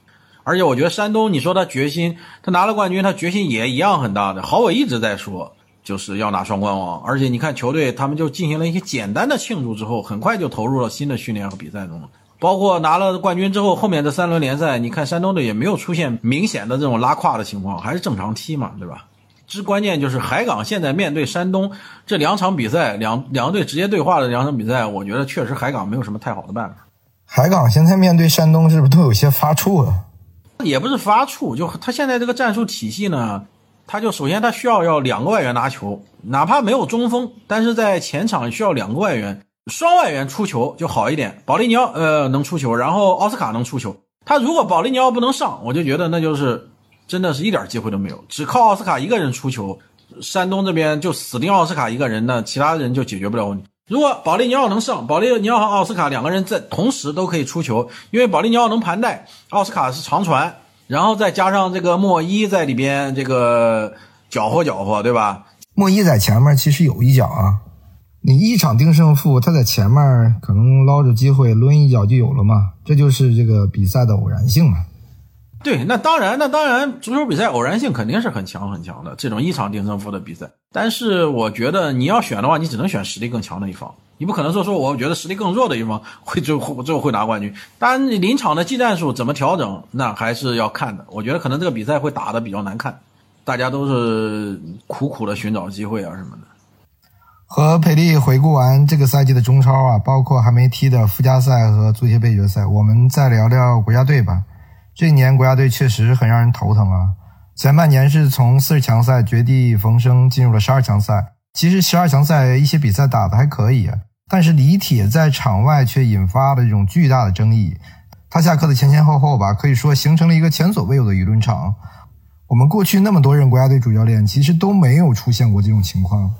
而且我觉得山东，你说他决心，他拿了冠军，他决心也一样很大的。郝伟一直在说，就是要拿双冠王。而且你看球队，他们就进行了一些简单的庆祝之后，很快就投入了新的训练和比赛中了。包括拿了冠军之后，后面这三轮联赛，你看山东队也没有出现明显的这种拉胯的情况，还是正常踢嘛，对吧？之关键就是海港现在面对山东这两场比赛，两两队直接对话的两场比赛，我觉得确实海港没有什么太好的办法。海港现在面对山东是不是都有些发怵啊？也不是发怵，就他现在这个战术体系呢，他就首先他需要要两个外援拿球，哪怕没有中锋，但是在前场需要两个外援。双外援出球就好一点，保利尼奥呃能出球，然后奥斯卡能出球。他如果保利尼奥不能上，我就觉得那就是真的是一点机会都没有，只靠奥斯卡一个人出球，山东这边就死盯奥斯卡一个人那，其他人就解决不了问题。如果保利尼奥能上，保利尼奥和奥斯卡两个人在同时都可以出球，因为保利尼奥能盘带，奥斯卡是长传，然后再加上这个莫伊在里边这个搅和搅和，对吧？莫伊在前面其实有一脚啊。你一场定胜负，他在前面可能捞着机会抡一脚就有了嘛，这就是这个比赛的偶然性嘛。对，那当然，那当然，足球比赛偶然性肯定是很强很强的，这种一场定胜负的比赛。但是我觉得你要选的话，你只能选实力更强的一方，你不可能说说我觉得实力更弱的一方会最后最后会拿冠军。当然，临场的技战术怎么调整，那还是要看的。我觉得可能这个比赛会打的比较难看，大家都是苦苦的寻找机会啊什么的。和裴丽回顾完这个赛季的中超啊，包括还没踢的附加赛和足协杯决赛，我们再聊聊国家队吧。这一年国家队确实很让人头疼啊！前半年是从四十强赛绝地逢生进入了十二强赛，其实十二强赛一些比赛打得还可以，但是李铁在场外却引发了这种巨大的争议。他下课的前前后后吧，可以说形成了一个前所未有的舆论场。我们过去那么多任国家队主教练，其实都没有出现过这种情况。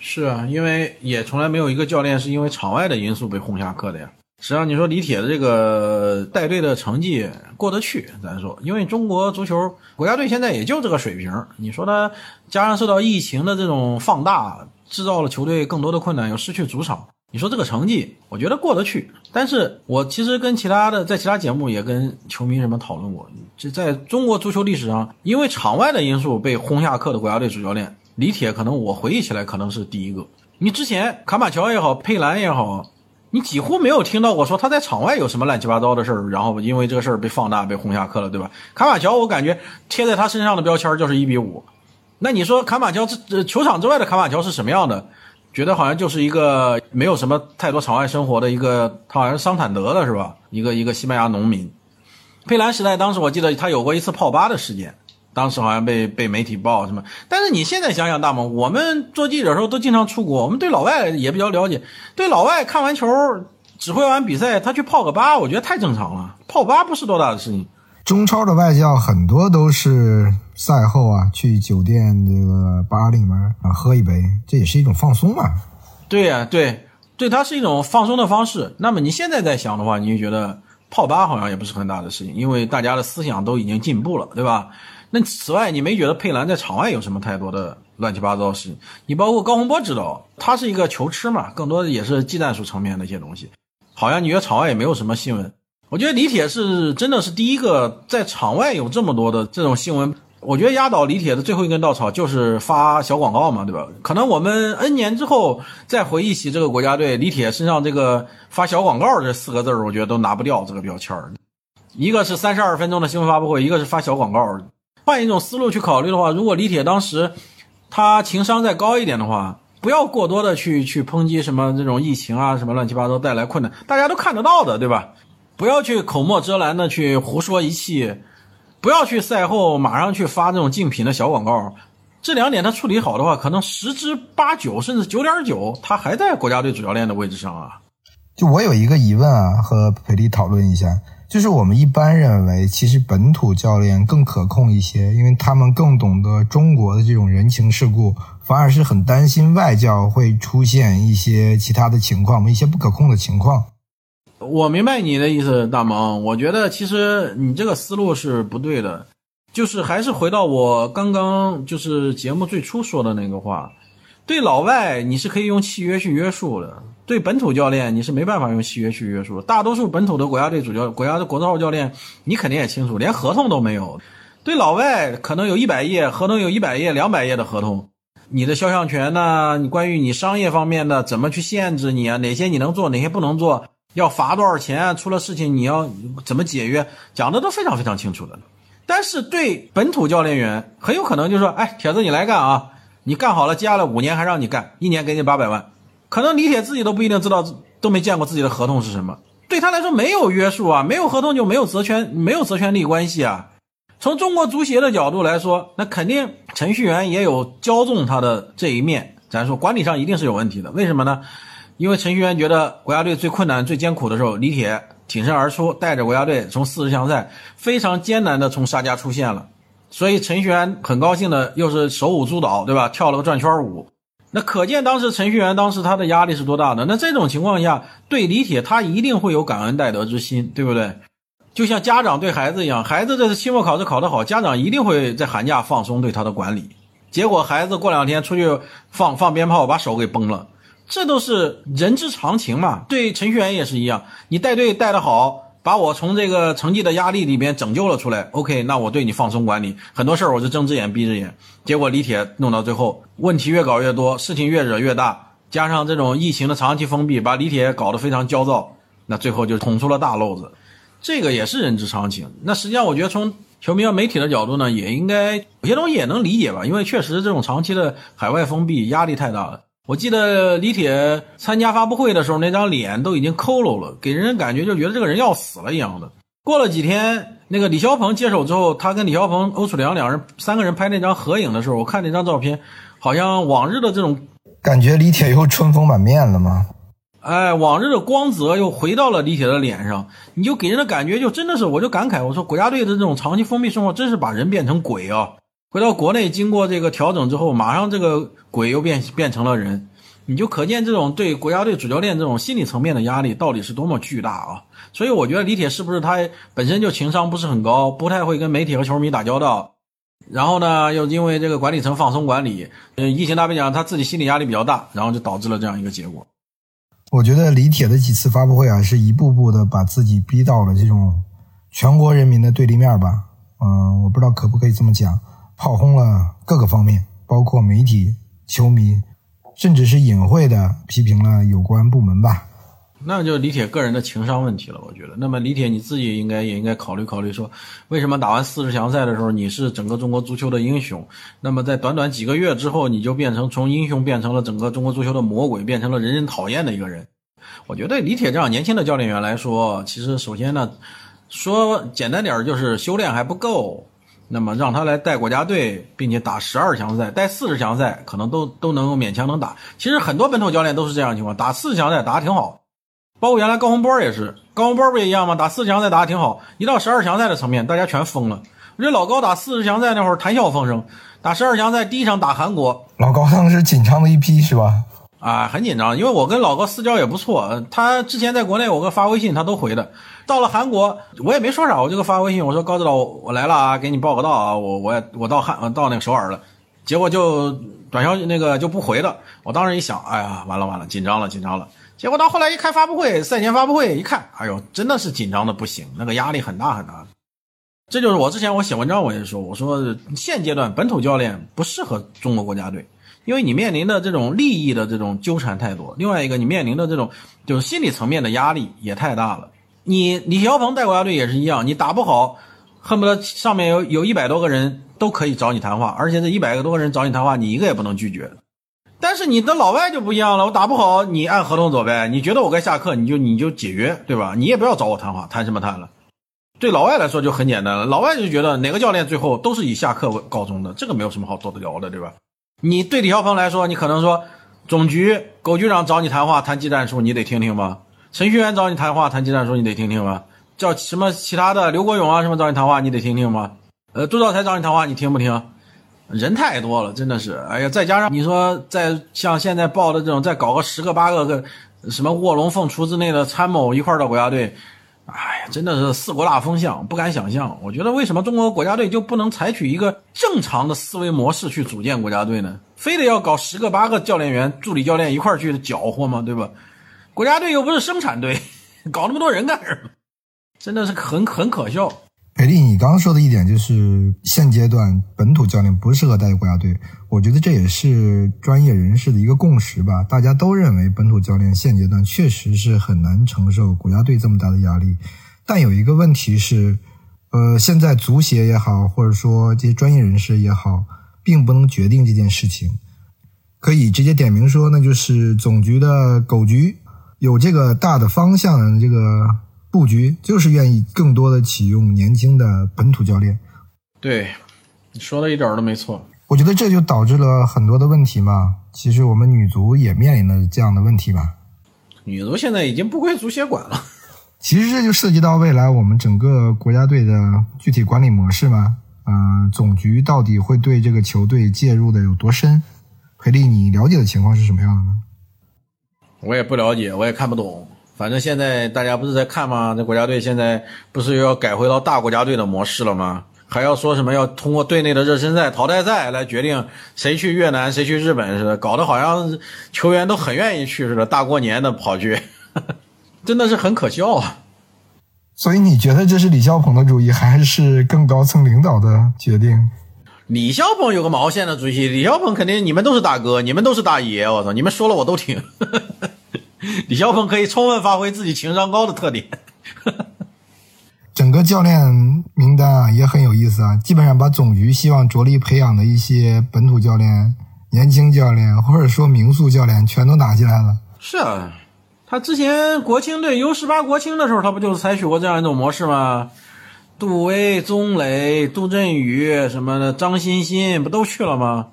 是啊，因为也从来没有一个教练是因为场外的因素被轰下课的呀。实际上，你说李铁的这个带队的成绩过得去，咱说，因为中国足球国家队现在也就这个水平。你说他加上受到疫情的这种放大，制造了球队更多的困难，又失去主场，你说这个成绩，我觉得过得去。但是我其实跟其他的在其他节目也跟球迷什么讨论过，这在中国足球历史上，因为场外的因素被轰下课的国家队主教练李铁，可能我回忆起来可能是第一个。你之前卡马乔也好，佩兰也好。你几乎没有听到过说他在场外有什么乱七八糟的事儿，然后因为这个事儿被放大被轰下课了，对吧？卡马乔，我感觉贴在他身上的标签就是一比五。那你说卡马乔这球场之外的卡马乔是什么样的？觉得好像就是一个没有什么太多场外生活的一个，他好像是桑坦德的是吧？一个一个西班牙农民。佩兰时代当时我记得他有过一次泡吧的事件。当时好像被被媒体报什么，但是你现在想想，大猛，我们做记者的时候都经常出国，我们对老外也比较了解。对老外看完球，指挥完比赛，他去泡个吧，我觉得太正常了。泡吧不是多大的事情。中超的外教很多都是赛后啊，去酒店这个吧里面啊喝一杯，这也是一种放松嘛。对呀，对，对，它是一种放松的方式。那么你现在在想的话，你就觉得泡吧好像也不是很大的事情，因为大家的思想都已经进步了，对吧？那此外，你没觉得佩兰在场外有什么太多的乱七八糟事情？你包括高洪波知道，他是一个球痴嘛，更多的也是技战术层面的一些东西。好像你觉得场外也没有什么新闻。我觉得李铁是真的是第一个在场外有这么多的这种新闻。我觉得压倒李铁的最后一根稻草就是发小广告嘛，对吧？可能我们 N 年之后再回忆起这个国家队，李铁身上这个发小广告这四个字我觉得都拿不掉这个标签一个是三十二分钟的新闻发布会，一个是发小广告。换一种思路去考虑的话，如果李铁当时他情商再高一点的话，不要过多的去去抨击什么这种疫情啊，什么乱七八糟带来困难，大家都看得到的，对吧？不要去口沫遮拦的去胡说一气，不要去赛后马上去发这种竞品的小广告。这两点他处理好的话，可能十之八九甚至九点九，他还在国家队主教练的位置上啊。就我有一个疑问啊，和裴丽讨论一下。就是我们一般认为，其实本土教练更可控一些，因为他们更懂得中国的这种人情世故，反而是很担心外教会出现一些其他的情况，一些不可控的情况。我明白你的意思，大萌。我觉得其实你这个思路是不对的，就是还是回到我刚刚就是节目最初说的那个话。对老外，你是可以用契约去约束的；对本土教练，你是没办法用契约去约束。大多数本土的国家队主教、国家的国字号教练，你肯定也清楚，连合同都没有。对老外，可能有一百页合同，有一百页、两百页的合同，你的肖像权呢？你关于你商业方面的怎么去限制你啊？哪些你能做，哪些不能做？要罚多少钱？出了事情你要怎么解约？讲的都非常非常清楚的。但是对本土教练员，很有可能就说：“哎，铁子，你来干啊！”你干好了，接下来五年还让你干，一年给你八百万，可能李铁自己都不一定知道，都没见过自己的合同是什么。对他来说没有约束啊，没有合同就没有责权，没有责权利关系啊。从中国足协的角度来说，那肯定程序员也有骄纵他的这一面。咱说管理上一定是有问题的，为什么呢？因为程序员觉得国家队最困难、最艰苦的时候，李铁挺身而出，带着国家队从四十强赛非常艰难的从沙家出现了。所以程序员很高兴的，又是手舞足蹈，对吧？跳了个转圈舞，那可见当时程序员当时他的压力是多大的。那这种情况下，对李铁他一定会有感恩戴德之心，对不对？就像家长对孩子一样，孩子这次期末考试考得好，家长一定会在寒假放松对他的管理。结果孩子过两天出去放放鞭炮，把手给崩了，这都是人之常情嘛。对程序员也是一样，你带队带得好，把我从这个成绩的压力里边拯救了出来。OK，那我对你放松管理，很多事儿我是睁只眼闭只眼。结果李铁弄到最后，问题越搞越多，事情越惹越大，加上这种疫情的长期封闭，把李铁搞得非常焦躁，那最后就捅出了大漏子。这个也是人之常情。那实际上，我觉得从球迷和媒体的角度呢，也应该有些东西也能理解吧，因为确实这种长期的海外封闭压力太大了。我记得李铁参加发布会的时候，那张脸都已经佝偻了，给人感觉就觉得这个人要死了一样的。过了几天，那个李霄鹏接手之后，他跟李霄鹏、欧楚良两人三个人拍那张合影的时候，我看那张照片，好像往日的这种感觉李铁又春风满面了吗？哎，往日的光泽又回到了李铁的脸上，你就给人的感觉就真的是，我就感慨，我说国家队的这种长期封闭生活，真是把人变成鬼啊！回到国内，经过这个调整之后，马上这个鬼又变变成了人，你就可见这种对国家队主教练这种心理层面的压力到底是多么巨大啊！所以我觉得李铁是不是他本身就情商不是很高，不太会跟媒体和球迷打交道，然后呢，又因为这个管理层放松管理，呃，疫情大背景，他自己心理压力比较大，然后就导致了这样一个结果。我觉得李铁的几次发布会啊，是一步步的把自己逼到了这种全国人民的对立面吧。嗯，我不知道可不可以这么讲，炮轰了各个方面，包括媒体、球迷，甚至是隐晦的批评了有关部门吧。那就李铁个人的情商问题了，我觉得。那么李铁你自己应该也应该考虑考虑，说为什么打完四十强赛的时候你是整个中国足球的英雄，那么在短短几个月之后你就变成从英雄变成了整个中国足球的魔鬼，变成了人人讨厌的一个人。我觉得李铁这样年轻的教练员来说，其实首先呢，说简单点就是修炼还不够。那么让他来带国家队，并且打十二强赛，带四十强赛可能都都能够勉强能打。其实很多本土教练都是这样情况，打四强赛打得挺好。包括原来高洪波也是，高洪波不也一样吗？打四强赛打得挺好，一到十二强赛的层面，大家全疯了。我觉得老高打四十强赛那会儿谈笑风生，打十二强赛第一场打韩国，老高当时紧张的一批是吧？啊，很紧张，因为我跟老高私交也不错，他之前在国内我给发微信他都回的。到了韩国我也没说啥，我就给发微信，我说高指导我来了啊，给你报个到啊，我我也我到汉到那个首尔了，结果就短消息那个就不回了。我当时一想，哎呀，完了完了，紧张了紧张了。结果到后来一开发布会，赛前发布会一看，哎呦，真的是紧张的不行，那个压力很大很大。这就是我之前我写文章我也说，我说现阶段本土教练不适合中国国家队，因为你面临的这种利益的这种纠缠太多，另外一个你面临的这种就是心理层面的压力也太大了。你李霄鹏带国家队也是一样，你打不好，恨不得上面有有一百多个人都可以找你谈话，而且这一百个多个人找你谈话，你一个也不能拒绝。但是你的老外就不一样了，我打不好，你按合同走呗。你觉得我该下课，你就你就解约，对吧？你也不要找我谈话，谈什么谈了？对老外来说就很简单了，老外就觉得哪个教练最后都是以下课告终的，这个没有什么好多的聊的，对吧？你对李霄鹏来说，你可能说总局狗局长找你谈话谈技战术，你得听听吧？程序员找你谈话谈技战术，你得听听吧？叫什么其他的刘国勇啊什么找你谈话，你得听听吗？呃，杜兆才找你谈话，你听不听？人太多了，真的是，哎呀，再加上你说再像现在报的这种，再搞个十个八个个什么卧龙凤雏之内的参谋一块到国家队，哎呀，真的是四国大风向，不敢想象。我觉得为什么中国国家队就不能采取一个正常的思维模式去组建国家队呢？非得要搞十个八个教练员、助理教练一块去搅和吗？对吧？国家队又不是生产队，搞那么多人干什么？真的是很很可笑。裴丽，你刚刚说的一点就是现阶段本土教练不适合带国家队，我觉得这也是专业人士的一个共识吧。大家都认为本土教练现阶段确实是很难承受国家队这么大的压力。但有一个问题是，呃，现在足协也好，或者说这些专业人士也好，并不能决定这件事情。可以直接点名说，那就是总局的狗局有这个大的方向这个。布局就是愿意更多的启用年轻的本土教练，对，你说的一点都没错。我觉得这就导致了很多的问题嘛。其实我们女足也面临了这样的问题吧。女足现在已经不归足协管了。其实这就涉及到未来我们整个国家队的具体管理模式嘛。嗯，总局到底会对这个球队介入的有多深？裴丽，你了解的情况是什么样的呢？我也不了解，我也看不懂。反正现在大家不是在看吗？这国家队现在不是又要改回到大国家队的模式了吗？还要说什么要通过队内的热身赛、淘汰赛来决定谁去越南、谁去日本似的，搞得好像球员都很愿意去似的，大过年的跑去，真的是很可笑啊。所以你觉得这是李霄鹏的主意，还是更高层领导的决定？李霄鹏有个毛线的主意，李霄鹏肯定你们都是大哥，你们都是大爷，我操，你们说了我都听。李霄鹏可以充分发挥自己情商高的特点。整个教练名单啊也很有意思啊，基本上把总局希望着力培养的一些本土教练、年轻教练或者说名宿教练全都打进来了。是啊，他之前国青队 U 十八国青的时候，他不就是采取过这样一种模式吗？杜威、宗磊、杜振宇什么的，张欣欣不都去了吗？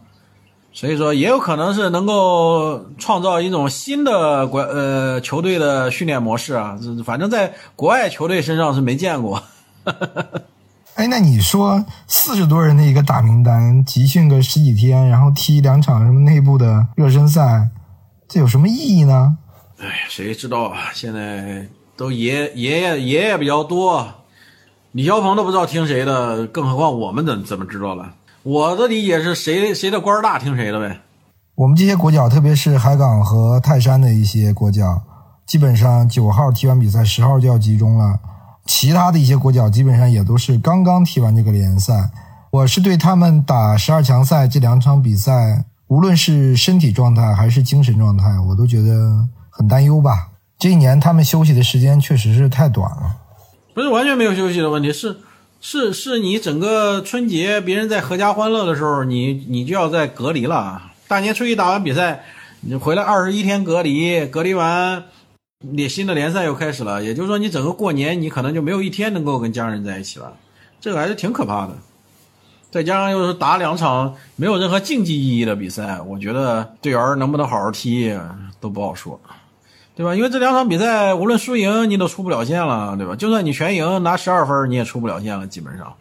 所以说，也有可能是能够创造一种新的国呃球队的训练模式啊。反正在国外球队身上是没见过。哎，那你说四十多人的一个大名单，集训个十几天，然后踢两场什么内部的热身赛，这有什么意义呢？哎，谁知道啊？现在都爷爷爷爷爷比较多，李霄鹏都不知道听谁的，更何况我们怎怎么知道了？我的理解是谁谁的官大听谁的呗。我们这些国脚，特别是海港和泰山的一些国脚，基本上九号踢完比赛，十号就要集中了。其他的一些国脚基本上也都是刚刚踢完这个联赛。我是对他们打十二强赛这两场比赛，无论是身体状态还是精神状态，我都觉得很担忧吧。这一年他们休息的时间确实是太短了。不是完全没有休息的问题，是。是是你整个春节别人在阖家欢乐的时候，你你就要在隔离了。大年初一打完比赛，你回来二十一天隔离，隔离完，你新的联赛又开始了。也就是说，你整个过年你可能就没有一天能够跟家人在一起了，这个还是挺可怕的。再加上又是打两场没有任何竞技意义的比赛，我觉得队员能不能好好踢都不好说。对吧？因为这两场比赛，无论输赢，你都出不了线了，对吧？就算你全赢，拿十二分，你也出不了线了，基本上。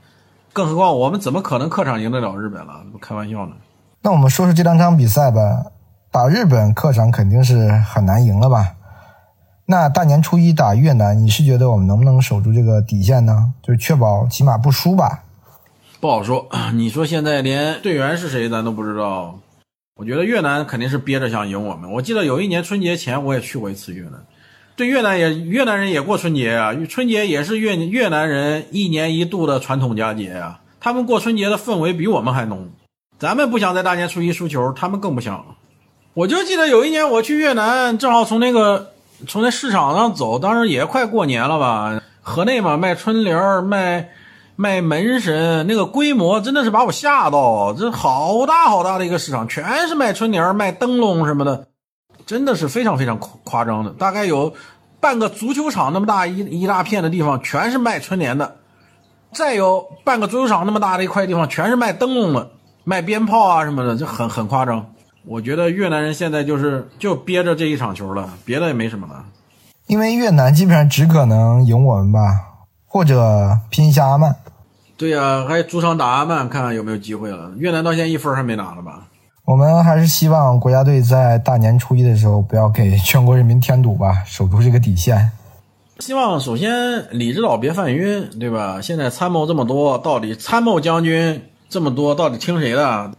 更何况我们怎么可能客场赢得了日本了？不开玩笑呢。那我们说说这两场比赛吧。打日本客场肯定是很难赢了吧？那大年初一打越南，你是觉得我们能不能守住这个底线呢？就是确保起码不输吧？不好说。你说现在连队员是谁咱都不知道。我觉得越南肯定是憋着想赢我们。我记得有一年春节前我也去过一次越南，对越南也越南人也过春节啊，春节也是越越南人一年一度的传统佳节啊。他们过春节的氛围比我们还浓。咱们不想在大年初一输球，他们更不想。我就记得有一年我去越南，正好从那个从那市场上走，当时也快过年了吧，河内嘛卖春联卖。卖门神那个规模真的是把我吓到，这好大好大的一个市场，全是卖春联、卖灯笼什么的，真的是非常非常夸夸张的。大概有半个足球场那么大一一大片的地方，全是卖春联的；再有半个足球场那么大的一块地方，全是卖灯笼的、卖鞭炮啊什么的，就很很夸张。我觉得越南人现在就是就憋着这一场球了，别的也没什么了。因为越南基本上只可能赢我们吧，或者拼一下阿曼。对呀，还主场打阿曼，看看有没有机会了。越南到现在一分还没拿了吧？我们还是希望国家队在大年初一的时候不要给全国人民添堵吧，守住这个底线。希望首先李指导别犯晕，对吧？现在参谋这么多，到底参谋将军这么多，到底听谁的？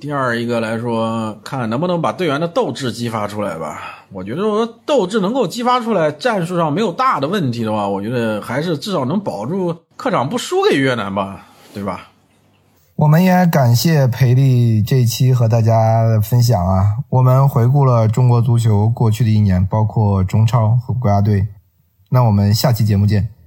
第二一个来说，看能不能把队员的斗志激发出来吧。我觉得说斗志能够激发出来，战术上没有大的问题的话，我觉得还是至少能保住客场不输给越南吧，对吧？我们也感谢裴力这一期和大家的分享啊。我们回顾了中国足球过去的一年，包括中超和国家队。那我们下期节目见。